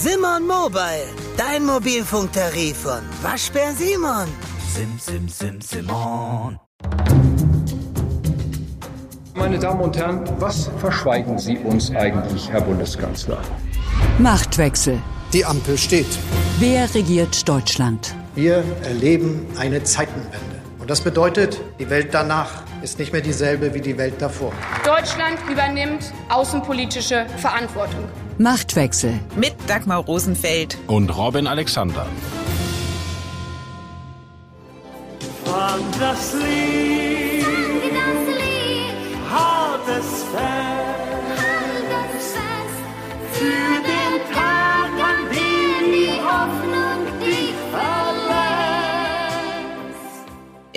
Simon Mobile, dein Mobilfunktarif von Waschbär Simon. Sim, sim, sim, Simon. Meine Damen und Herren, was verschweigen Sie uns eigentlich, Herr Bundeskanzler? Machtwechsel. Die Ampel steht. Wer regiert Deutschland? Wir erleben eine Zeitenwende. Und das bedeutet, die Welt danach ist nicht mehr dieselbe wie die Welt davor. Deutschland übernimmt außenpolitische Verantwortung. Machtwechsel. Mit Dagmar Rosenfeld und Robin Alexander. Fang das Lied, Fang das Lied, halt es fest, halt es fest, für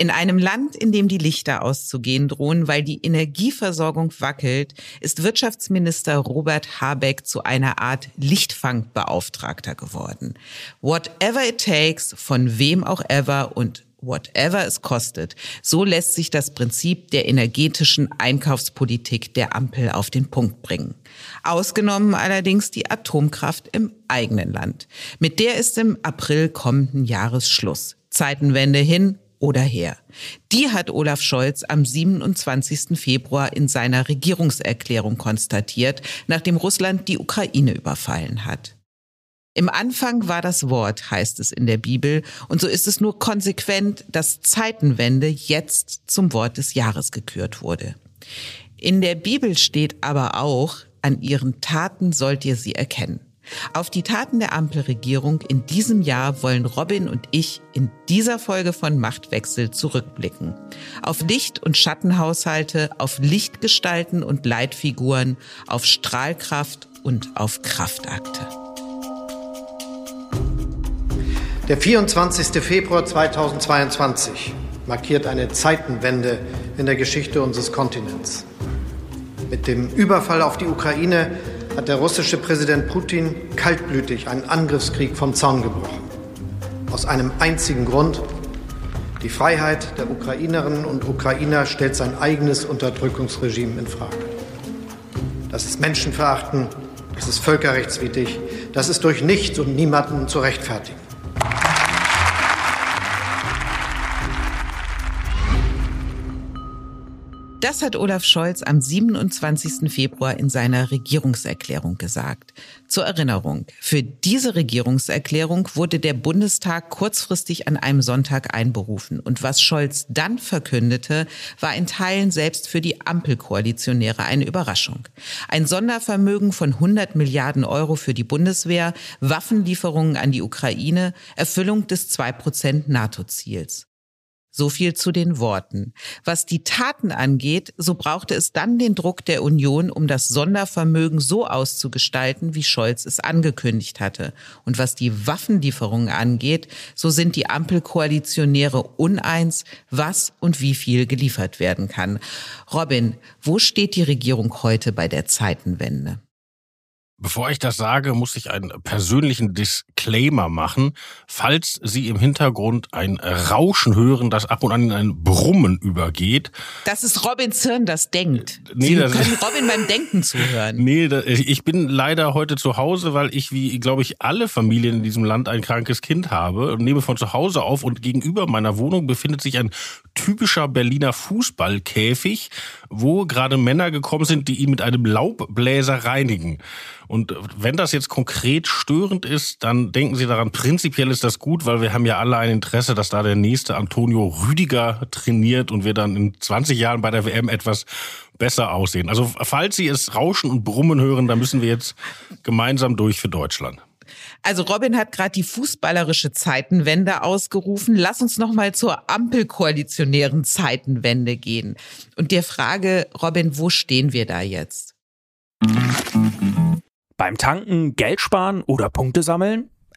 In einem Land, in dem die Lichter auszugehen drohen, weil die Energieversorgung wackelt, ist Wirtschaftsminister Robert Habeck zu einer Art Lichtfangbeauftragter geworden. Whatever it takes, von wem auch ever und whatever es kostet. So lässt sich das Prinzip der energetischen Einkaufspolitik der Ampel auf den Punkt bringen. Ausgenommen allerdings die Atomkraft im eigenen Land. Mit der ist im April kommenden Jahres Schluss. Zeitenwende hin oder her. Die hat Olaf Scholz am 27. Februar in seiner Regierungserklärung konstatiert, nachdem Russland die Ukraine überfallen hat. Im Anfang war das Wort, heißt es in der Bibel, und so ist es nur konsequent, dass Zeitenwende jetzt zum Wort des Jahres gekürt wurde. In der Bibel steht aber auch, an ihren Taten sollt ihr sie erkennen. Auf die Taten der Ampelregierung in diesem Jahr wollen Robin und ich in dieser Folge von Machtwechsel zurückblicken. Auf Licht- und Schattenhaushalte, auf Lichtgestalten und Leitfiguren, auf Strahlkraft und auf Kraftakte. Der 24. Februar 2022 markiert eine Zeitenwende in der Geschichte unseres Kontinents. Mit dem Überfall auf die Ukraine hat der russische Präsident Putin kaltblütig einen Angriffskrieg vom Zaun gebrochen. Aus einem einzigen Grund. Die Freiheit der Ukrainerinnen und Ukrainer stellt sein eigenes Unterdrückungsregime in Frage. Das ist Menschenverachten, das ist völkerrechtswidrig, das ist durch nichts und niemanden zu rechtfertigen. Das hat Olaf Scholz am 27. Februar in seiner Regierungserklärung gesagt. Zur Erinnerung, für diese Regierungserklärung wurde der Bundestag kurzfristig an einem Sonntag einberufen. Und was Scholz dann verkündete, war in Teilen selbst für die Ampelkoalitionäre eine Überraschung. Ein Sondervermögen von 100 Milliarden Euro für die Bundeswehr, Waffenlieferungen an die Ukraine, Erfüllung des 2% NATO-Ziels. So viel zu den Worten. Was die Taten angeht, so brauchte es dann den Druck der Union, um das Sondervermögen so auszugestalten, wie Scholz es angekündigt hatte. Und was die Waffenlieferungen angeht, so sind die Ampelkoalitionäre uneins, was und wie viel geliefert werden kann. Robin, wo steht die Regierung heute bei der Zeitenwende? Bevor ich das sage, muss ich einen persönlichen Disclaimer machen. Falls Sie im Hintergrund ein Rauschen hören, das ab und an in ein Brummen übergeht. Das ist Robins Hirn, das denkt. Nee, Sie das können Robin beim Denken zuhören. Nee, ich bin leider heute zu Hause, weil ich, wie glaube ich, alle Familien in diesem Land ein krankes Kind habe und nehme von zu Hause auf und gegenüber meiner Wohnung befindet sich ein typischer Berliner Fußballkäfig, wo gerade Männer gekommen sind, die ihn mit einem Laubbläser reinigen. Und wenn das jetzt konkret störend ist, dann denken Sie daran, prinzipiell ist das gut, weil wir haben ja alle ein Interesse, dass da der nächste Antonio Rüdiger trainiert und wir dann in 20 Jahren bei der WM etwas besser aussehen. Also falls Sie es rauschen und brummen hören, dann müssen wir jetzt gemeinsam durch für Deutschland. Also Robin hat gerade die fußballerische Zeitenwende ausgerufen. Lass uns noch mal zur Ampelkoalitionären Zeitenwende gehen und der Frage, Robin, wo stehen wir da jetzt? Beim Tanken, Geld sparen oder Punkte sammeln?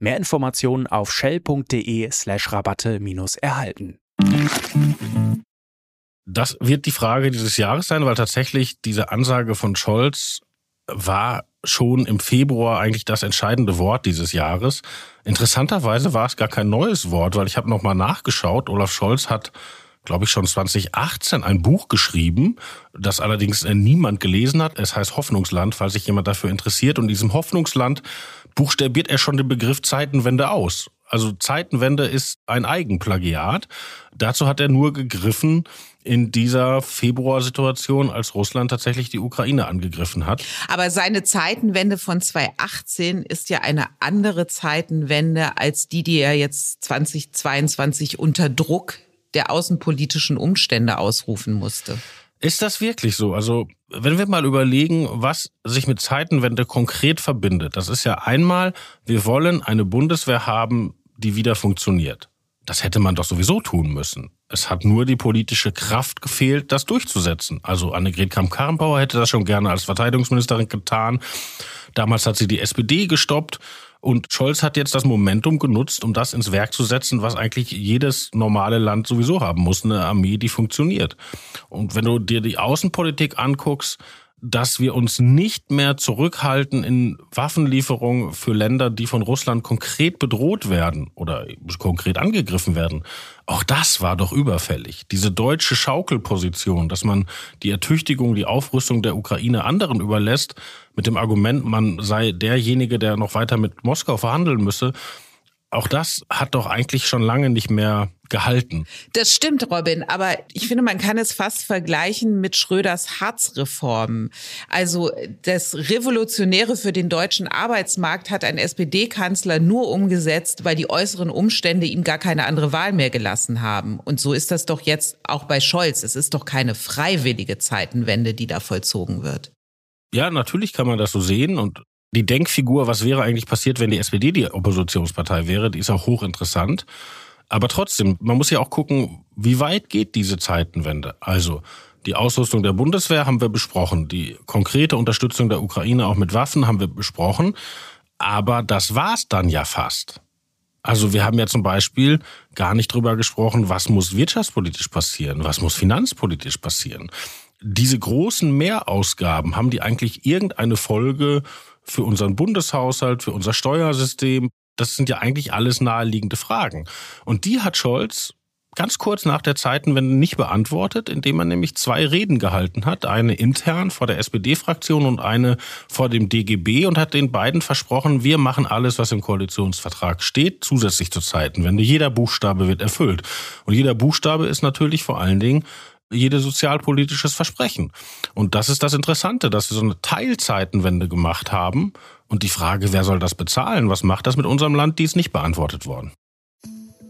Mehr Informationen auf shell.de slash Rabatte erhalten. Das wird die Frage dieses Jahres sein, weil tatsächlich diese Ansage von Scholz war schon im Februar eigentlich das entscheidende Wort dieses Jahres. Interessanterweise war es gar kein neues Wort, weil ich habe nochmal nachgeschaut. Olaf Scholz hat, glaube ich, schon 2018 ein Buch geschrieben, das allerdings niemand gelesen hat. Es heißt Hoffnungsland, falls sich jemand dafür interessiert. Und in diesem Hoffnungsland buchstabiert er schon den Begriff Zeitenwende aus. Also Zeitenwende ist ein Eigenplagiat. Dazu hat er nur gegriffen in dieser Februarsituation, als Russland tatsächlich die Ukraine angegriffen hat. Aber seine Zeitenwende von 2018 ist ja eine andere Zeitenwende als die, die er jetzt 2022 unter Druck der außenpolitischen Umstände ausrufen musste. Ist das wirklich so? Also, wenn wir mal überlegen, was sich mit Zeitenwende konkret verbindet, das ist ja einmal, wir wollen eine Bundeswehr haben, die wieder funktioniert. Das hätte man doch sowieso tun müssen. Es hat nur die politische Kraft gefehlt, das durchzusetzen. Also Annegret Kramp-Karrenbauer hätte das schon gerne als Verteidigungsministerin getan. Damals hat sie die SPD gestoppt. Und Scholz hat jetzt das Momentum genutzt, um das ins Werk zu setzen, was eigentlich jedes normale Land sowieso haben muss, eine Armee, die funktioniert. Und wenn du dir die Außenpolitik anguckst, dass wir uns nicht mehr zurückhalten in Waffenlieferungen für Länder, die von Russland konkret bedroht werden oder konkret angegriffen werden. Auch das war doch überfällig. Diese deutsche Schaukelposition, dass man die Ertüchtigung, die Aufrüstung der Ukraine anderen überlässt, mit dem Argument, man sei derjenige, der noch weiter mit Moskau verhandeln müsse, auch das hat doch eigentlich schon lange nicht mehr gehalten. Das stimmt, Robin, aber ich finde, man kann es fast vergleichen mit Schröders Hartz-Reformen. Also das Revolutionäre für den deutschen Arbeitsmarkt hat ein SPD-Kanzler nur umgesetzt, weil die äußeren Umstände ihm gar keine andere Wahl mehr gelassen haben. Und so ist das doch jetzt auch bei Scholz. Es ist doch keine freiwillige Zeitenwende, die da vollzogen wird. Ja, natürlich kann man das so sehen und die Denkfigur, was wäre eigentlich passiert, wenn die SPD die Oppositionspartei wäre, die ist auch hochinteressant. Aber trotzdem, man muss ja auch gucken, wie weit geht diese Zeitenwende? Also, die Ausrüstung der Bundeswehr haben wir besprochen. Die konkrete Unterstützung der Ukraine auch mit Waffen haben wir besprochen. Aber das war's dann ja fast. Also wir haben ja zum Beispiel gar nicht drüber gesprochen, was muss wirtschaftspolitisch passieren, was muss finanzpolitisch passieren. Diese großen Mehrausgaben, haben die eigentlich irgendeine Folge für unseren Bundeshaushalt, für unser Steuersystem. Das sind ja eigentlich alles naheliegende Fragen. Und die hat Scholz ganz kurz nach der Zeitenwende nicht beantwortet, indem er nämlich zwei Reden gehalten hat. Eine intern vor der SPD-Fraktion und eine vor dem DGB und hat den beiden versprochen, wir machen alles, was im Koalitionsvertrag steht, zusätzlich zur Zeitenwende. Jeder Buchstabe wird erfüllt. Und jeder Buchstabe ist natürlich vor allen Dingen jede sozialpolitisches Versprechen. Und das ist das Interessante, dass wir so eine Teilzeitenwende gemacht haben. Und die Frage, wer soll das bezahlen? Was macht das mit unserem Land? Die ist nicht beantwortet worden.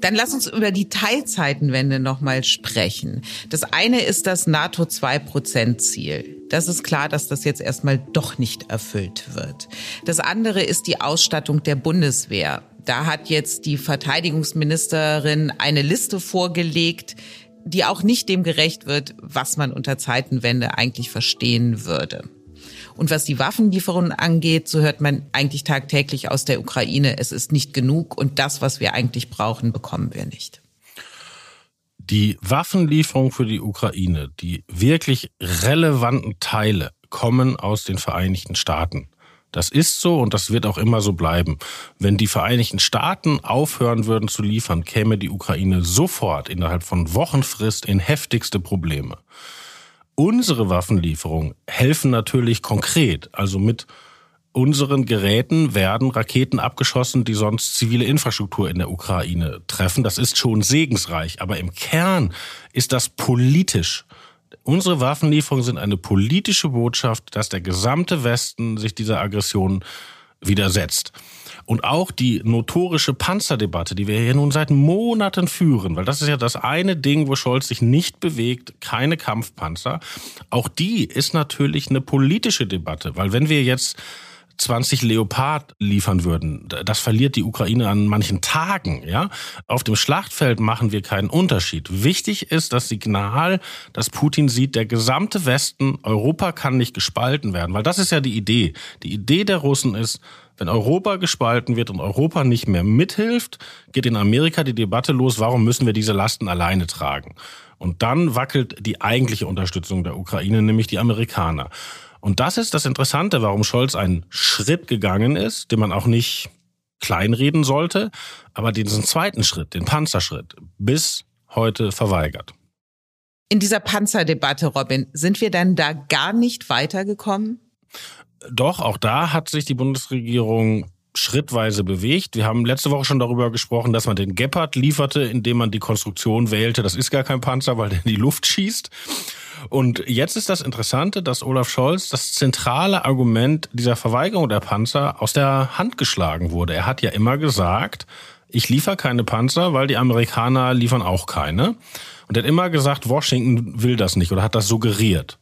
Dann lass uns über die Teilzeitenwende nochmal sprechen. Das eine ist das NATO-2-Prozent-Ziel. Das ist klar, dass das jetzt erstmal doch nicht erfüllt wird. Das andere ist die Ausstattung der Bundeswehr. Da hat jetzt die Verteidigungsministerin eine Liste vorgelegt, die auch nicht dem gerecht wird, was man unter Zeitenwende eigentlich verstehen würde. Und was die Waffenlieferungen angeht, so hört man eigentlich tagtäglich aus der Ukraine, es ist nicht genug und das, was wir eigentlich brauchen, bekommen wir nicht. Die Waffenlieferung für die Ukraine, die wirklich relevanten Teile kommen aus den Vereinigten Staaten. Das ist so und das wird auch immer so bleiben. Wenn die Vereinigten Staaten aufhören würden zu liefern, käme die Ukraine sofort innerhalb von Wochenfrist in heftigste Probleme. Unsere Waffenlieferungen helfen natürlich konkret, also mit unseren Geräten werden Raketen abgeschossen, die sonst zivile Infrastruktur in der Ukraine treffen. Das ist schon segensreich, aber im Kern ist das politisch Unsere Waffenlieferungen sind eine politische Botschaft, dass der gesamte Westen sich dieser Aggression widersetzt. Und auch die notorische Panzerdebatte, die wir hier nun seit Monaten führen, weil das ist ja das eine Ding, wo Scholz sich nicht bewegt, keine Kampfpanzer. Auch die ist natürlich eine politische Debatte, weil wenn wir jetzt 20 Leopard liefern würden. Das verliert die Ukraine an manchen Tagen, ja. Auf dem Schlachtfeld machen wir keinen Unterschied. Wichtig ist das Signal, dass Putin sieht, der gesamte Westen, Europa kann nicht gespalten werden, weil das ist ja die Idee. Die Idee der Russen ist, Wenn Europa gespalten wird und Europa nicht mehr mithilft, geht in Amerika die Debatte los, warum müssen wir diese Lasten alleine tragen? Und dann wackelt die eigentliche Unterstützung der Ukraine, nämlich die Amerikaner. Und das ist das Interessante, warum Scholz einen Schritt gegangen ist, den man auch nicht kleinreden sollte, aber diesen zweiten Schritt, den Panzerschritt, bis heute verweigert. In dieser Panzerdebatte, Robin, sind wir dann da gar nicht weitergekommen? Doch, auch da hat sich die Bundesregierung schrittweise bewegt. Wir haben letzte Woche schon darüber gesprochen, dass man den Gepard lieferte, indem man die Konstruktion wählte. Das ist gar kein Panzer, weil der in die Luft schießt. Und jetzt ist das Interessante, dass Olaf Scholz das zentrale Argument dieser Verweigerung der Panzer aus der Hand geschlagen wurde. Er hat ja immer gesagt, ich liefere keine Panzer, weil die Amerikaner liefern auch keine. Und er hat immer gesagt, Washington will das nicht oder hat das suggeriert.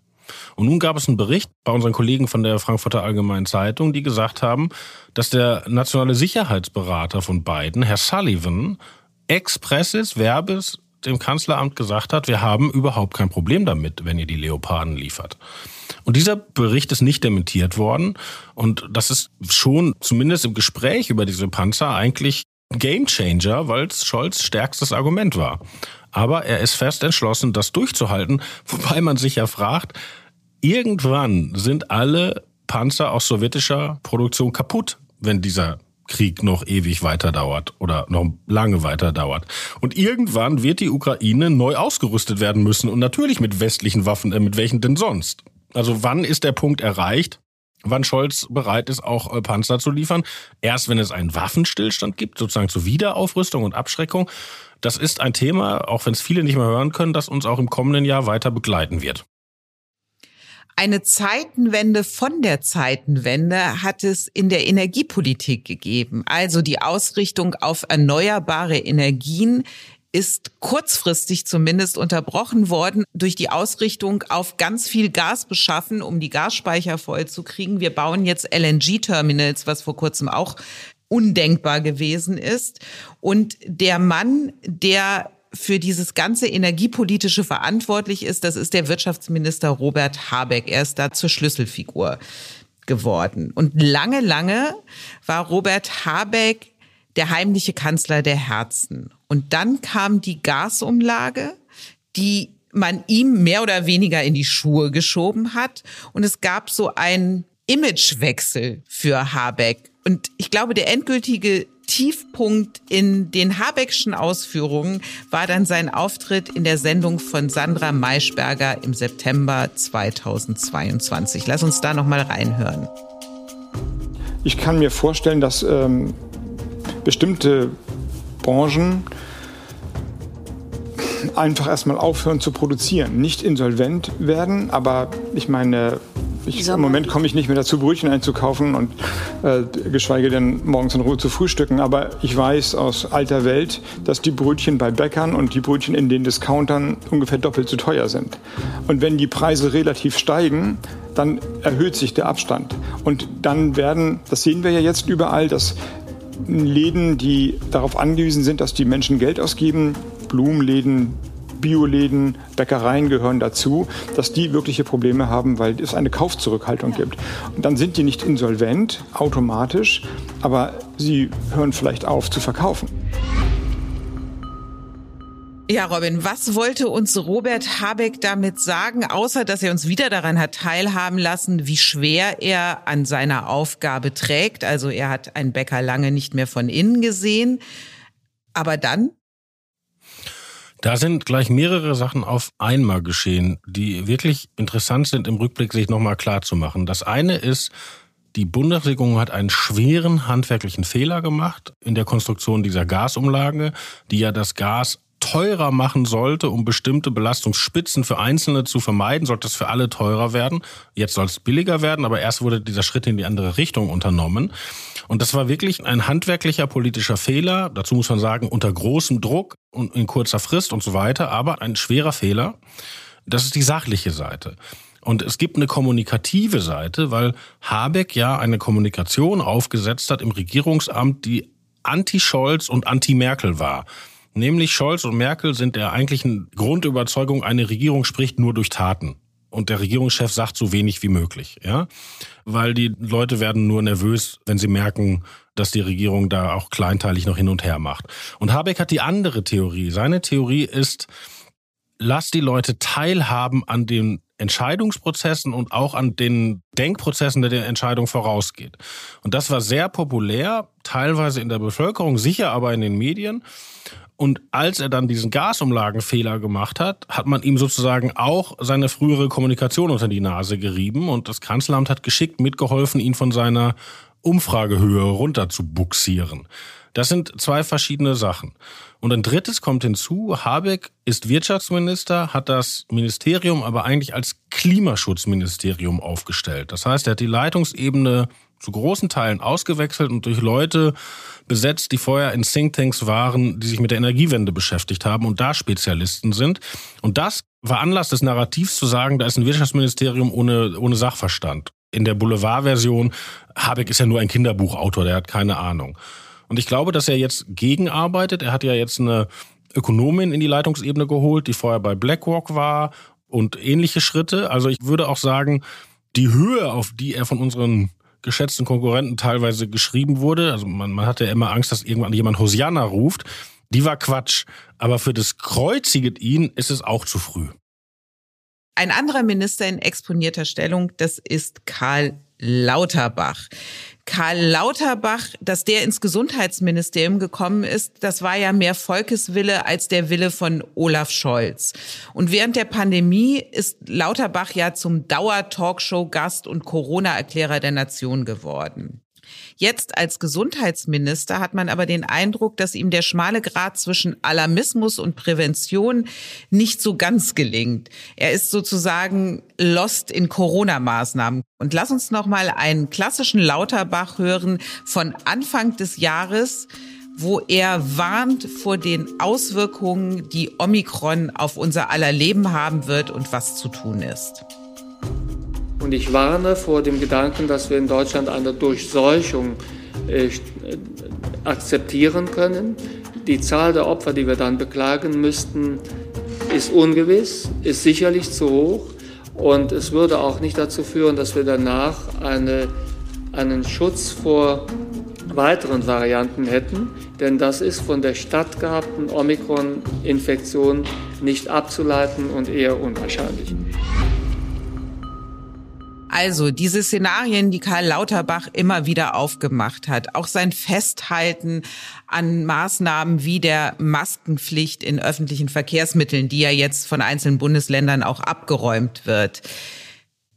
Und nun gab es einen Bericht bei unseren Kollegen von der Frankfurter Allgemeinen Zeitung, die gesagt haben, dass der nationale Sicherheitsberater von Biden, Herr Sullivan, expressis verbis dem Kanzleramt gesagt hat, wir haben überhaupt kein Problem damit, wenn ihr die Leoparden liefert. Und dieser Bericht ist nicht dementiert worden. Und das ist schon zumindest im Gespräch über diese Panzer eigentlich Gamechanger, weil es Scholz stärkstes Argument war. Aber er ist fest entschlossen, das durchzuhalten, wobei man sich ja fragt, irgendwann sind alle Panzer aus sowjetischer Produktion kaputt, wenn dieser Krieg noch ewig weiter dauert oder noch lange weiter dauert. Und irgendwann wird die Ukraine neu ausgerüstet werden müssen und natürlich mit westlichen Waffen, äh, mit welchen denn sonst? Also wann ist der Punkt erreicht, wann Scholz bereit ist, auch äh, Panzer zu liefern? Erst wenn es einen Waffenstillstand gibt, sozusagen zur Wiederaufrüstung und Abschreckung. Das ist ein Thema, auch wenn es viele nicht mehr hören können, das uns auch im kommenden Jahr weiter begleiten wird. Eine Zeitenwende von der Zeitenwende hat es in der Energiepolitik gegeben. Also die Ausrichtung auf erneuerbare Energien ist kurzfristig zumindest unterbrochen worden durch die Ausrichtung auf ganz viel Gas beschaffen, um die Gasspeicher vollzukriegen. Wir bauen jetzt LNG-Terminals, was vor kurzem auch undenkbar gewesen ist. Und der Mann, der für dieses ganze Energiepolitische verantwortlich ist, das ist der Wirtschaftsminister Robert Habeck. Er ist da zur Schlüsselfigur geworden. Und lange, lange war Robert Habeck der heimliche Kanzler der Herzen. Und dann kam die Gasumlage, die man ihm mehr oder weniger in die Schuhe geschoben hat. Und es gab so einen Imagewechsel für Habeck. Und ich glaube, der endgültige Tiefpunkt in den Habeckschen Ausführungen war dann sein Auftritt in der Sendung von Sandra Maischberger im September 2022. Lass uns da noch mal reinhören. Ich kann mir vorstellen, dass ähm, bestimmte Branchen einfach erstmal aufhören zu produzieren, nicht insolvent werden, aber ich meine, ich, Im Moment komme ich nicht mehr dazu, Brötchen einzukaufen und äh, geschweige denn morgens in Ruhe zu frühstücken. Aber ich weiß aus alter Welt, dass die Brötchen bei Bäckern und die Brötchen in den Discountern ungefähr doppelt so teuer sind. Und wenn die Preise relativ steigen, dann erhöht sich der Abstand. Und dann werden, das sehen wir ja jetzt überall, dass Läden, die darauf angewiesen sind, dass die Menschen Geld ausgeben, Blumenläden, Bioläden, Bäckereien gehören dazu, dass die wirkliche Probleme haben, weil es eine Kaufzurückhaltung gibt. Und dann sind die nicht insolvent automatisch, aber sie hören vielleicht auf zu verkaufen. Ja, Robin, was wollte uns Robert Habeck damit sagen, außer dass er uns wieder daran hat teilhaben lassen, wie schwer er an seiner Aufgabe trägt? Also er hat einen Bäcker lange nicht mehr von innen gesehen. Aber dann da sind gleich mehrere Sachen auf einmal geschehen, die wirklich interessant sind, im Rückblick sich nochmal klar zu machen. Das eine ist, die Bundesregierung hat einen schweren handwerklichen Fehler gemacht in der Konstruktion dieser Gasumlage, die ja das Gas teurer machen sollte, um bestimmte Belastungsspitzen für Einzelne zu vermeiden, sollte es für alle teurer werden. Jetzt soll es billiger werden, aber erst wurde dieser Schritt in die andere Richtung unternommen. Und das war wirklich ein handwerklicher politischer Fehler. Dazu muss man sagen, unter großem Druck und in kurzer Frist und so weiter, aber ein schwerer Fehler. Das ist die sachliche Seite. Und es gibt eine kommunikative Seite, weil Habeck ja eine Kommunikation aufgesetzt hat im Regierungsamt, die anti-Scholz und anti-Merkel war. Nämlich Scholz und Merkel sind der eigentlichen Grundüberzeugung, eine Regierung spricht nur durch Taten. und der Regierungschef sagt so wenig wie möglich, ja, weil die Leute werden nur nervös, wenn sie merken, dass die Regierung da auch kleinteilig noch hin und her macht. Und Habeck hat die andere Theorie. Seine Theorie ist, lass die Leute teilhaben an den Entscheidungsprozessen und auch an den Denkprozessen, der der Entscheidung vorausgeht. Und das war sehr populär, teilweise in der Bevölkerung, sicher aber in den Medien. Und als er dann diesen Gasumlagenfehler gemacht hat, hat man ihm sozusagen auch seine frühere Kommunikation unter die Nase gerieben und das Kanzleramt hat geschickt mitgeholfen, ihn von seiner Umfragehöhe runter zu buxieren. Das sind zwei verschiedene Sachen. Und ein drittes kommt hinzu, Habeck ist Wirtschaftsminister, hat das Ministerium aber eigentlich als Klimaschutzministerium aufgestellt. Das heißt, er hat die Leitungsebene zu großen Teilen ausgewechselt und durch Leute besetzt, die vorher in Thinktanks waren, die sich mit der Energiewende beschäftigt haben und da Spezialisten sind. Und das war Anlass des Narrativs zu sagen, da ist ein Wirtschaftsministerium ohne, ohne Sachverstand. In der Boulevardversion, Habeck ist ja nur ein Kinderbuchautor, der hat keine Ahnung. Und ich glaube, dass er jetzt gegenarbeitet. Er hat ja jetzt eine Ökonomin in die Leitungsebene geholt, die vorher bei BlackRock war und ähnliche Schritte. Also ich würde auch sagen, die Höhe, auf die er von unseren geschätzten Konkurrenten teilweise geschrieben wurde, also man, man hatte ja immer Angst, dass irgendwann jemand Hosianna ruft, die war Quatsch. Aber für das Kreuziget ihn ist es auch zu früh. Ein anderer Minister in exponierter Stellung, das ist Karl Lauterbach. Karl Lauterbach, dass der ins Gesundheitsministerium gekommen ist, das war ja mehr Volkeswille als der Wille von Olaf Scholz. Und während der Pandemie ist Lauterbach ja zum Dauer-Talkshow-Gast und Corona-Erklärer der Nation geworden. Jetzt als Gesundheitsminister hat man aber den Eindruck, dass ihm der schmale Grad zwischen Alarmismus und Prävention nicht so ganz gelingt. Er ist sozusagen lost in Corona-Maßnahmen. Und lass uns noch mal einen klassischen Lauterbach hören von Anfang des Jahres wo er warnt vor den Auswirkungen, die Omikron auf unser aller Leben haben wird und was zu tun ist. Und ich warne vor dem Gedanken, dass wir in Deutschland eine Durchseuchung äh, akzeptieren können. Die Zahl der Opfer, die wir dann beklagen müssten, ist ungewiss, ist sicherlich zu hoch. Und es würde auch nicht dazu führen, dass wir danach eine, einen Schutz vor weiteren Varianten hätten, denn das ist von der stattgehabten Omikron-Infektion nicht abzuleiten und eher unwahrscheinlich. Also diese Szenarien, die Karl Lauterbach immer wieder aufgemacht hat, auch sein Festhalten an Maßnahmen wie der Maskenpflicht in öffentlichen Verkehrsmitteln, die ja jetzt von einzelnen Bundesländern auch abgeräumt wird.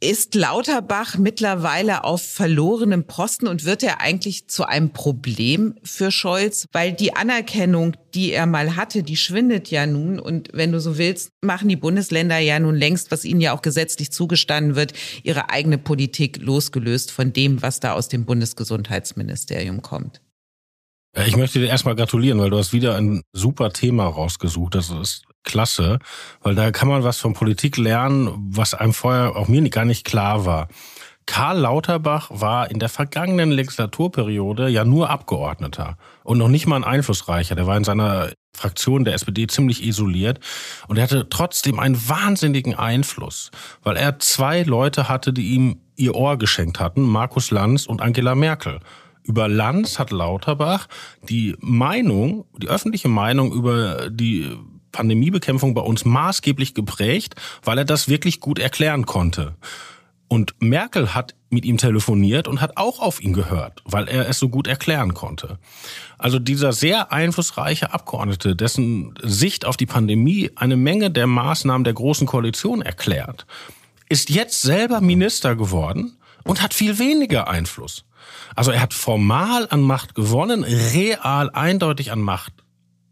Ist Lauterbach mittlerweile auf verlorenem Posten und wird er eigentlich zu einem Problem für Scholz? Weil die Anerkennung, die er mal hatte, die schwindet ja nun. Und wenn du so willst, machen die Bundesländer ja nun längst, was ihnen ja auch gesetzlich zugestanden wird, ihre eigene Politik losgelöst von dem, was da aus dem Bundesgesundheitsministerium kommt. Ich möchte dir erstmal gratulieren, weil du hast wieder ein super Thema rausgesucht. Das ist klasse, weil da kann man was von Politik lernen, was einem vorher auch mir gar nicht klar war. Karl Lauterbach war in der vergangenen Legislaturperiode ja nur Abgeordneter und noch nicht mal ein Einflussreicher. Der war in seiner Fraktion der SPD ziemlich isoliert und er hatte trotzdem einen wahnsinnigen Einfluss, weil er zwei Leute hatte, die ihm ihr Ohr geschenkt hatten, Markus Lanz und Angela Merkel. Über Lanz hat Lauterbach die Meinung, die öffentliche Meinung über die Pandemiebekämpfung bei uns maßgeblich geprägt, weil er das wirklich gut erklären konnte. Und Merkel hat mit ihm telefoniert und hat auch auf ihn gehört, weil er es so gut erklären konnte. Also dieser sehr einflussreiche Abgeordnete, dessen Sicht auf die Pandemie eine Menge der Maßnahmen der Großen Koalition erklärt, ist jetzt selber Minister geworden und hat viel weniger Einfluss. Also er hat formal an Macht gewonnen, real eindeutig an Macht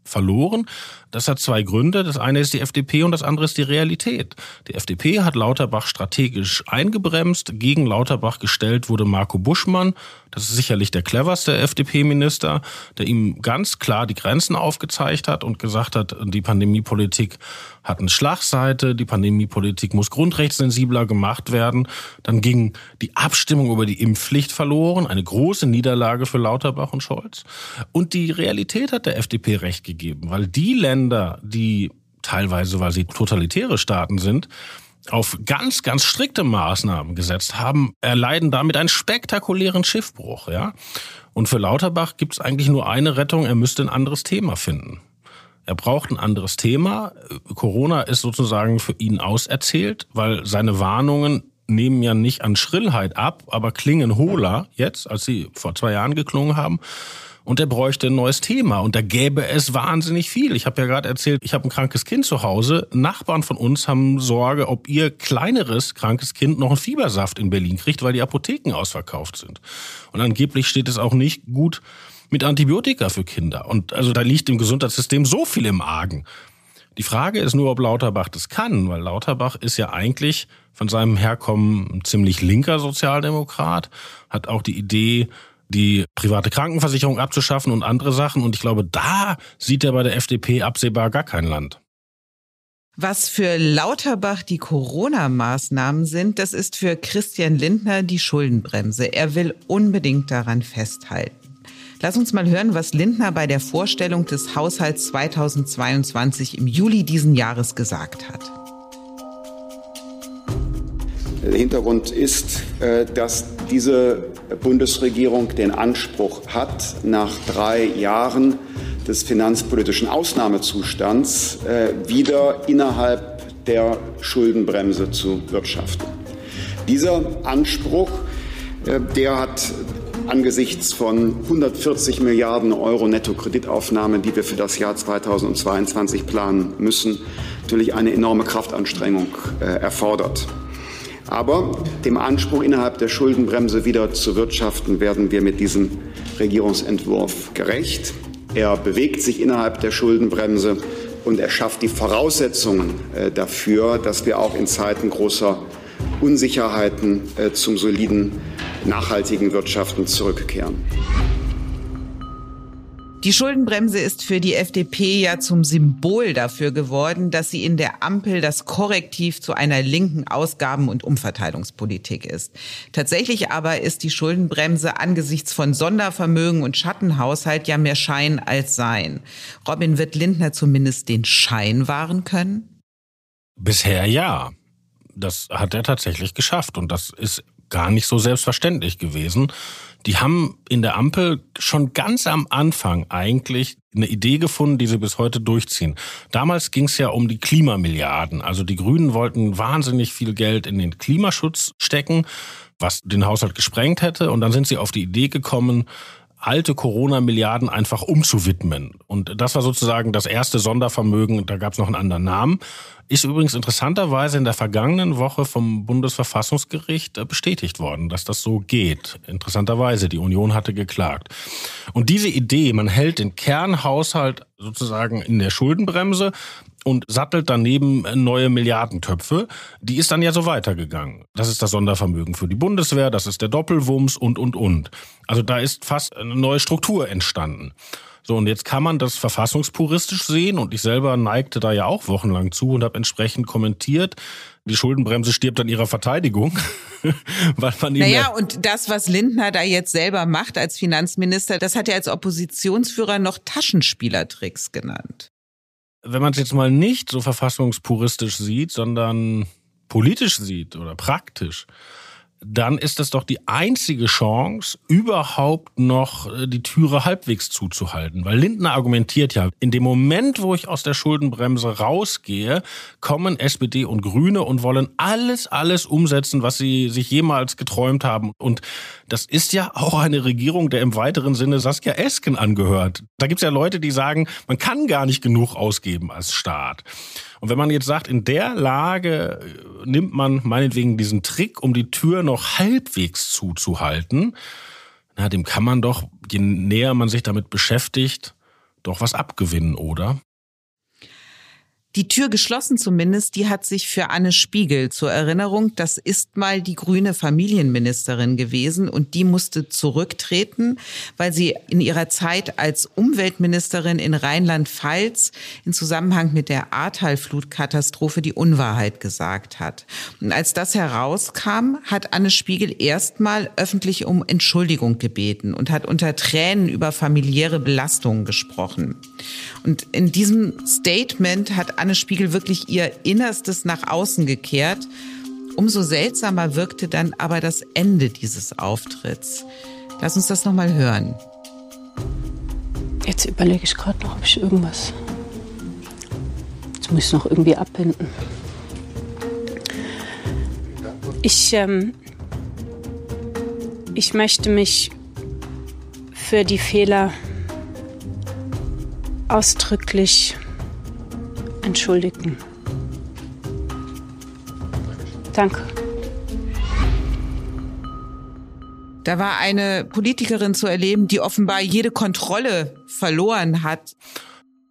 verloren. Das hat zwei Gründe. Das eine ist die FDP und das andere ist die Realität. Die FDP hat Lauterbach strategisch eingebremst. Gegen Lauterbach gestellt wurde Marco Buschmann. Das ist sicherlich der cleverste FDP-Minister, der ihm ganz klar die Grenzen aufgezeigt hat und gesagt hat, die Pandemiepolitik hat eine Schlagseite, die Pandemiepolitik muss grundrechtssensibler gemacht werden. Dann ging die Abstimmung über die Impfpflicht verloren, eine große Niederlage für Lauterbach und Scholz. Und die Realität hat der FDP recht gegeben, weil die Länder, die teilweise, weil sie totalitäre Staaten sind, auf ganz, ganz strikte Maßnahmen gesetzt haben, erleiden damit einen spektakulären Schiffbruch. Ja? Und für Lauterbach gibt es eigentlich nur eine Rettung, er müsste ein anderes Thema finden. Er braucht ein anderes Thema. Corona ist sozusagen für ihn auserzählt, weil seine Warnungen nehmen ja nicht an Schrillheit ab, aber klingen hohler jetzt, als sie vor zwei Jahren geklungen haben und er bräuchte ein neues Thema und da gäbe es wahnsinnig viel. Ich habe ja gerade erzählt, ich habe ein krankes Kind zu Hause. Nachbarn von uns haben Sorge, ob ihr kleineres krankes Kind noch einen Fiebersaft in Berlin kriegt, weil die Apotheken ausverkauft sind. Und angeblich steht es auch nicht gut mit Antibiotika für Kinder. Und also da liegt im Gesundheitssystem so viel im Argen. Die Frage ist nur, ob Lauterbach das kann, weil Lauterbach ist ja eigentlich von seinem Herkommen ein ziemlich linker Sozialdemokrat, hat auch die Idee, die private Krankenversicherung abzuschaffen und andere Sachen. Und ich glaube, da sieht er bei der FDP absehbar gar kein Land. Was für Lauterbach die Corona-Maßnahmen sind, das ist für Christian Lindner die Schuldenbremse. Er will unbedingt daran festhalten. Lass uns mal hören, was Lindner bei der Vorstellung des Haushalts 2022 im Juli diesen Jahres gesagt hat. Der Hintergrund ist, äh, dass diese Bundesregierung den Anspruch hat, nach drei Jahren des finanzpolitischen Ausnahmezustands äh, wieder innerhalb der Schuldenbremse zu wirtschaften. Dieser Anspruch, äh, der hat angesichts von 140 Milliarden Euro Nettokreditaufnahme, die wir für das Jahr 2022 planen müssen, natürlich eine enorme Kraftanstrengung erfordert. Aber dem Anspruch, innerhalb der Schuldenbremse wieder zu wirtschaften, werden wir mit diesem Regierungsentwurf gerecht. Er bewegt sich innerhalb der Schuldenbremse und er schafft die Voraussetzungen äh, dafür, dass wir auch in Zeiten großer Unsicherheiten äh, zum soliden, nachhaltigen Wirtschaften zurückkehren. Die Schuldenbremse ist für die FDP ja zum Symbol dafür geworden, dass sie in der Ampel das Korrektiv zu einer linken Ausgaben- und Umverteilungspolitik ist. Tatsächlich aber ist die Schuldenbremse angesichts von Sondervermögen und Schattenhaushalt ja mehr Schein als Sein. Robin, wird Lindner zumindest den Schein wahren können? Bisher ja. Das hat er tatsächlich geschafft und das ist gar nicht so selbstverständlich gewesen. Die haben in der Ampel schon ganz am Anfang eigentlich eine Idee gefunden, die sie bis heute durchziehen. Damals ging es ja um die Klimamilliarden. Also die Grünen wollten wahnsinnig viel Geld in den Klimaschutz stecken, was den Haushalt gesprengt hätte. Und dann sind sie auf die Idee gekommen, alte Corona-Milliarden einfach umzuwidmen. Und das war sozusagen das erste Sondervermögen, da gab es noch einen anderen Namen. Ist übrigens interessanterweise in der vergangenen Woche vom Bundesverfassungsgericht äh, bestätigt worden, dass das so geht. Interessanterweise, die Union hatte geklagt. Und diese Idee, man hält den Kernhaushalt sozusagen in der Schuldenbremse und sattelt daneben neue Milliardentöpfe. Die ist dann ja so weitergegangen. Das ist das Sondervermögen für die Bundeswehr, das ist der Doppelwumms und, und, und. Also da ist fast eine neue Struktur entstanden. So, und jetzt kann man das verfassungspuristisch sehen und ich selber neigte da ja auch wochenlang zu und habe entsprechend kommentiert. Die Schuldenbremse stirbt an ihrer Verteidigung, weil man Naja, und das, was Lindner da jetzt selber macht als Finanzminister, das hat er als Oppositionsführer noch Taschenspielertricks genannt. Wenn man es jetzt mal nicht so verfassungspuristisch sieht, sondern politisch sieht oder praktisch, dann ist das doch die einzige Chance, überhaupt noch äh, die Türe halbwegs zuzuhalten. Weil Lindner argumentiert ja, in dem Moment, wo ich aus der Schuldenbremse rausgehe, kommen SPD und Grüne und wollen alles, alles umsetzen, was sie sich jemals geträumt haben. Und das ist ja auch eine Regierung, der im weiteren Sinne Saskia Esken angehört. Da gibt's ja Leute, die sagen, man kann gar nicht genug ausgeben als Staat. Und wenn man jetzt sagt, in der Lage äh, nimmt man meinetwegen diesen Trick, um die Tür noch halbwegs zuzuhalten, na, dem kann man doch, je näher man sich damit beschäftigt, doch was abgewinnen, oder? Die Tür geschlossen zumindest, die hat sich für Anne Spiegel zur Erinnerung, das ist mal die grüne Familienministerin gewesen und die musste zurücktreten, weil sie in ihrer Zeit als Umweltministerin in Rheinland-Pfalz in Zusammenhang mit der Ahrtal-Flutkatastrophe die Unwahrheit gesagt hat. Und als das herauskam, hat Anne Spiegel erstmal öffentlich um Entschuldigung gebeten und hat unter Tränen über familiäre Belastungen gesprochen. Und in diesem Statement hat Anne Spiegel wirklich ihr Innerstes nach außen gekehrt. Umso seltsamer wirkte dann aber das Ende dieses Auftritts. Lass uns das nochmal hören. Jetzt überlege ich gerade noch, ob ich irgendwas. Jetzt muss ich noch irgendwie abbinden. Ich, ähm, ich möchte mich für die Fehler ausdrücklich entschuldigen. Danke. Da war eine Politikerin zu erleben, die offenbar jede Kontrolle verloren hat.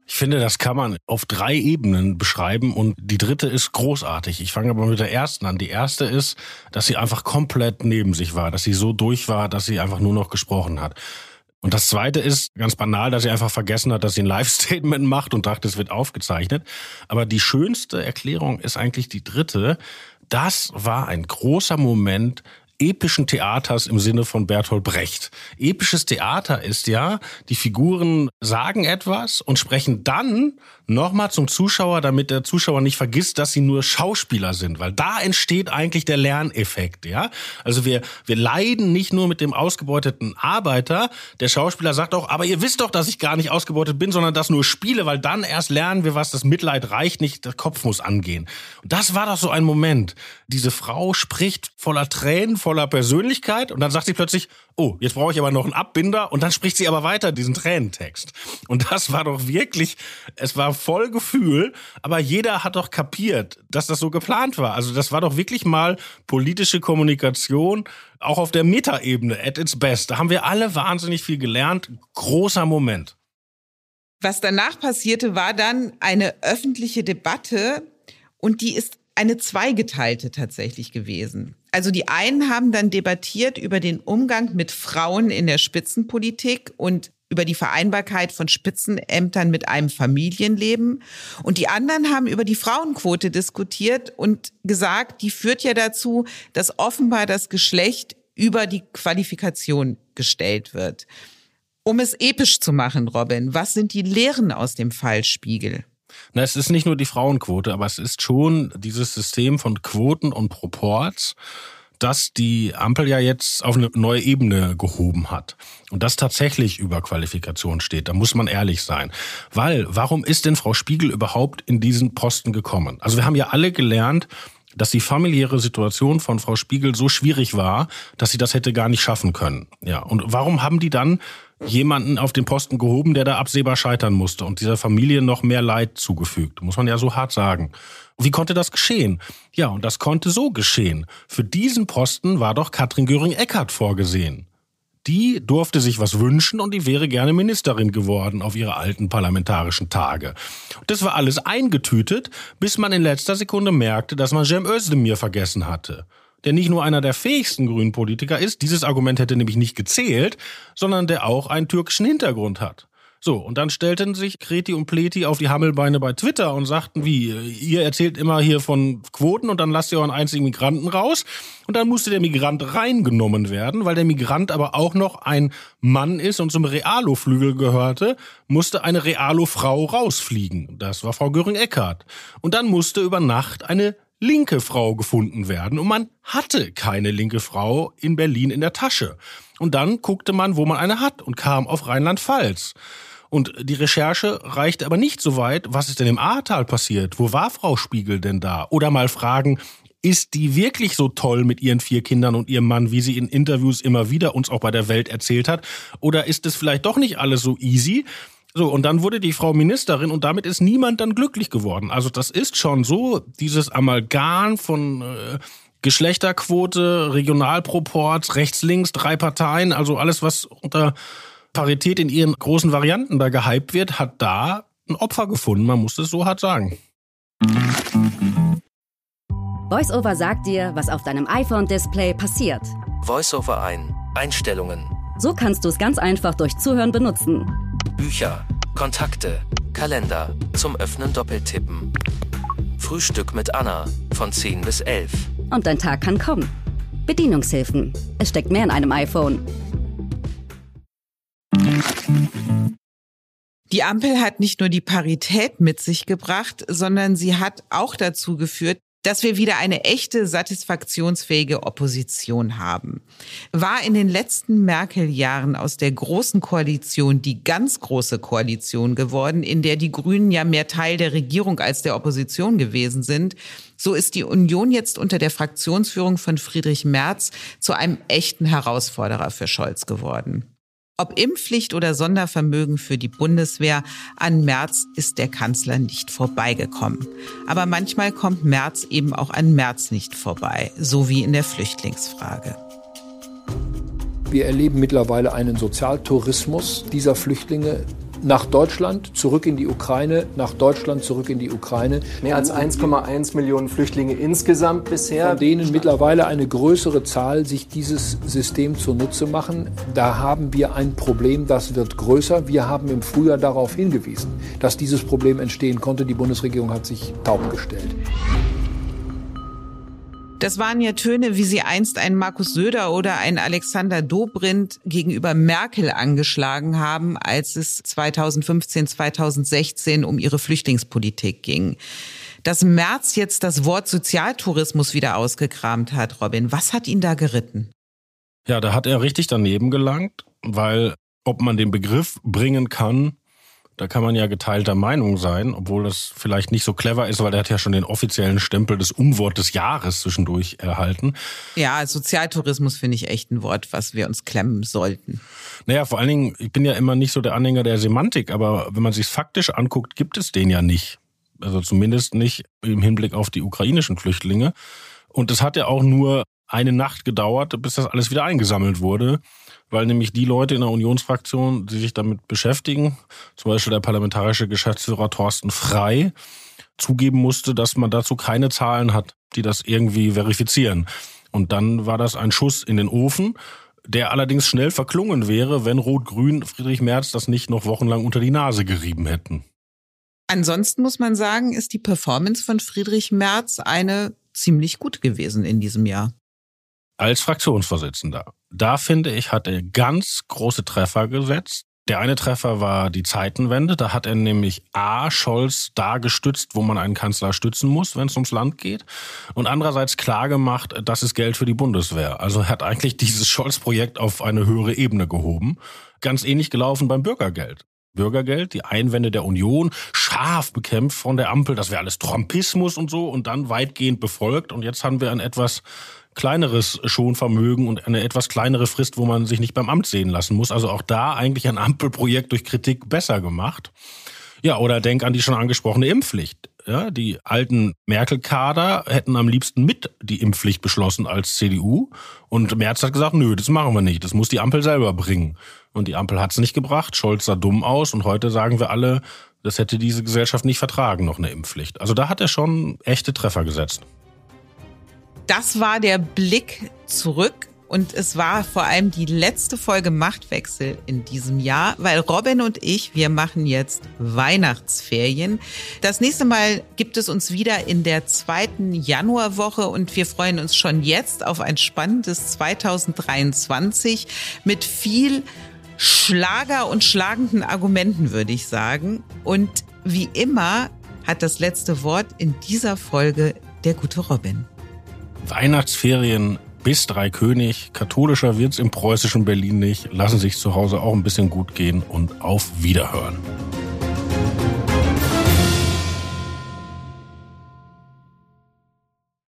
Ich finde, das kann man auf drei Ebenen beschreiben und die dritte ist großartig. Ich fange aber mit der ersten an. Die erste ist, dass sie einfach komplett neben sich war, dass sie so durch war, dass sie einfach nur noch gesprochen hat. Und das zweite ist ganz banal, dass sie einfach vergessen hat, dass sie ein Live-Statement macht und dachte, es wird aufgezeichnet. Aber die schönste Erklärung ist eigentlich die dritte. Das war ein großer Moment epischen Theaters im Sinne von Bertolt Brecht. Episches Theater ist ja, die Figuren sagen etwas und sprechen dann nochmal zum Zuschauer, damit der Zuschauer nicht vergisst, dass sie nur Schauspieler sind, weil da entsteht eigentlich der Lerneffekt, ja? Also wir wir leiden nicht nur mit dem ausgebeuteten Arbeiter, der Schauspieler sagt auch, aber ihr wisst doch, dass ich gar nicht ausgebeutet bin, sondern das nur spiele, weil dann erst lernen wir, was das Mitleid reicht nicht, der Kopf muss angehen. Und das war doch so ein Moment. Diese Frau spricht voller Tränen, voller Persönlichkeit und dann sagt sie plötzlich, oh, jetzt brauche ich aber noch einen Abbinder und dann spricht sie aber weiter diesen Tränentext. Und das war doch wirklich, es war voll Gefühl, aber jeder hat doch kapiert, dass das so geplant war. Also das war doch wirklich mal politische Kommunikation, auch auf der Metaebene at its best. Da haben wir alle wahnsinnig viel gelernt. Großer Moment. Was danach passierte, war dann eine öffentliche Debatte und die ist eine zweigeteilte tatsächlich gewesen. Also die einen haben dann debattiert über den Umgang mit Frauen in der Spitzenpolitik und über die Vereinbarkeit von Spitzenämtern mit einem Familienleben. Und die anderen haben über die Frauenquote diskutiert und gesagt, die führt ja dazu, dass offenbar das Geschlecht über die Qualifikation gestellt wird. Um es episch zu machen, Robin, was sind die Lehren aus dem Fallspiegel? Na, es ist nicht nur die Frauenquote, aber es ist schon dieses System von Quoten und Proports, das die Ampel ja jetzt auf eine neue Ebene gehoben hat. Und das tatsächlich über Qualifikation steht. Da muss man ehrlich sein. Weil, warum ist denn Frau Spiegel überhaupt in diesen Posten gekommen? Also wir haben ja alle gelernt, dass die familiäre Situation von Frau Spiegel so schwierig war, dass sie das hätte gar nicht schaffen können. Ja. Und warum haben die dann jemanden auf den Posten gehoben, der da absehbar scheitern musste und dieser Familie noch mehr Leid zugefügt. Muss man ja so hart sagen. Wie konnte das geschehen? Ja, und das konnte so geschehen. Für diesen Posten war doch Katrin Göring-Eckardt vorgesehen. Die durfte sich was wünschen und die wäre gerne Ministerin geworden auf ihre alten parlamentarischen Tage. Das war alles eingetütet, bis man in letzter Sekunde merkte, dass man Cem Özdemir vergessen hatte der nicht nur einer der fähigsten grünen Politiker ist, dieses Argument hätte nämlich nicht gezählt, sondern der auch einen türkischen Hintergrund hat. So, und dann stellten sich Kreti und Pleti auf die Hammelbeine bei Twitter und sagten, wie, ihr erzählt immer hier von Quoten und dann lasst ihr euren einzigen Migranten raus. Und dann musste der Migrant reingenommen werden, weil der Migrant aber auch noch ein Mann ist und zum Realo-Flügel gehörte, musste eine Realo-Frau rausfliegen. Das war Frau Göring-Eckardt. Und dann musste über Nacht eine linke Frau gefunden werden und man hatte keine linke Frau in Berlin in der Tasche. Und dann guckte man, wo man eine hat und kam auf Rheinland-Pfalz. Und die Recherche reichte aber nicht so weit, was ist denn im Ahrtal passiert? Wo war Frau Spiegel denn da? Oder mal fragen, ist die wirklich so toll mit ihren vier Kindern und ihrem Mann, wie sie in Interviews immer wieder uns auch bei der Welt erzählt hat? Oder ist es vielleicht doch nicht alles so easy? So, und dann wurde die Frau Ministerin und damit ist niemand dann glücklich geworden. Also das ist schon so, dieses Amalgam von äh, Geschlechterquote, Regionalproport, rechts, links, drei Parteien, also alles, was unter Parität in ihren großen Varianten da gehypt wird, hat da ein Opfer gefunden. Man muss es so hart sagen. VoiceOver sagt dir, was auf deinem iPhone-Display passiert. VoiceOver ein. Einstellungen. So kannst du es ganz einfach durch Zuhören benutzen. Bücher, Kontakte, Kalender, zum Öffnen doppeltippen. Frühstück mit Anna von 10 bis 11. Und dein Tag kann kommen. Bedienungshilfen. Es steckt mehr in einem iPhone. Die Ampel hat nicht nur die Parität mit sich gebracht, sondern sie hat auch dazu geführt, dass wir wieder eine echte, satisfaktionsfähige Opposition haben. War in den letzten Merkel-Jahren aus der großen Koalition die ganz große Koalition geworden, in der die Grünen ja mehr Teil der Regierung als der Opposition gewesen sind, so ist die Union jetzt unter der Fraktionsführung von Friedrich Merz zu einem echten Herausforderer für Scholz geworden. Ob Impfpflicht oder Sondervermögen für die Bundeswehr, an Merz ist der Kanzler nicht vorbeigekommen. Aber manchmal kommt Merz eben auch an Merz nicht vorbei, so wie in der Flüchtlingsfrage. Wir erleben mittlerweile einen Sozialtourismus dieser Flüchtlinge, nach Deutschland, zurück in die Ukraine, nach Deutschland, zurück in die Ukraine. Mehr als 1,1 Millionen Flüchtlinge insgesamt bisher. Von denen mittlerweile eine größere Zahl sich dieses System zunutze machen. Da haben wir ein Problem, das wird größer. Wir haben im Frühjahr darauf hingewiesen, dass dieses Problem entstehen konnte. Die Bundesregierung hat sich taub gestellt. Das waren ja Töne, wie sie einst ein Markus Söder oder ein Alexander Dobrindt gegenüber Merkel angeschlagen haben, als es 2015, 2016 um ihre Flüchtlingspolitik ging. Dass Merz jetzt das Wort Sozialtourismus wieder ausgekramt hat, Robin, was hat ihn da geritten? Ja, da hat er richtig daneben gelangt, weil ob man den Begriff bringen kann, da kann man ja geteilter Meinung sein, obwohl das vielleicht nicht so clever ist, weil er hat ja schon den offiziellen Stempel des Unwort des Jahres zwischendurch erhalten. Ja, Sozialtourismus finde ich echt ein Wort, was wir uns klemmen sollten. Naja, vor allen Dingen, ich bin ja immer nicht so der Anhänger der Semantik, aber wenn man sich faktisch anguckt, gibt es den ja nicht. Also zumindest nicht im Hinblick auf die ukrainischen Flüchtlinge. Und es hat ja auch nur eine Nacht gedauert, bis das alles wieder eingesammelt wurde weil nämlich die Leute in der Unionsfraktion, die sich damit beschäftigen, zum Beispiel der parlamentarische Geschäftsführer Thorsten Frei, zugeben musste, dass man dazu keine Zahlen hat, die das irgendwie verifizieren. Und dann war das ein Schuss in den Ofen, der allerdings schnell verklungen wäre, wenn Rot-Grün Friedrich Merz das nicht noch wochenlang unter die Nase gerieben hätten. Ansonsten muss man sagen, ist die Performance von Friedrich Merz eine ziemlich gut gewesen in diesem Jahr als Fraktionsvorsitzender. Da finde ich, hat er ganz große Treffer gesetzt. Der eine Treffer war die Zeitenwende. Da hat er nämlich A. Scholz da gestützt, wo man einen Kanzler stützen muss, wenn es ums Land geht. Und andererseits klar gemacht, das ist Geld für die Bundeswehr. Also er hat eigentlich dieses Scholz-Projekt auf eine höhere Ebene gehoben. Ganz ähnlich gelaufen beim Bürgergeld. Bürgergeld, die Einwände der Union, scharf bekämpft von der Ampel, das wäre alles Trumpismus und so und dann weitgehend befolgt. Und jetzt haben wir ein etwas kleineres Schonvermögen und eine etwas kleinere Frist, wo man sich nicht beim Amt sehen lassen muss. Also auch da eigentlich ein Ampelprojekt durch Kritik besser gemacht. Ja, oder denk an die schon angesprochene Impfpflicht. Ja, die alten Merkel-Kader hätten am liebsten mit die Impfpflicht beschlossen als CDU. Und Merz hat gesagt, nö, das machen wir nicht. Das muss die Ampel selber bringen. Und die Ampel hat es nicht gebracht. Scholz sah dumm aus. Und heute sagen wir alle, das hätte diese Gesellschaft nicht vertragen, noch eine Impfpflicht. Also da hat er schon echte Treffer gesetzt. Das war der Blick zurück und es war vor allem die letzte Folge Machtwechsel in diesem Jahr, weil Robin und ich, wir machen jetzt Weihnachtsferien. Das nächste Mal gibt es uns wieder in der zweiten Januarwoche und wir freuen uns schon jetzt auf ein spannendes 2023 mit viel Schlager und schlagenden Argumenten, würde ich sagen. Und wie immer hat das letzte Wort in dieser Folge der gute Robin. Weihnachtsferien bis Dreikönig. Katholischer wird's im preußischen Berlin nicht. Lassen sich zu Hause auch ein bisschen gut gehen und auf Wiederhören.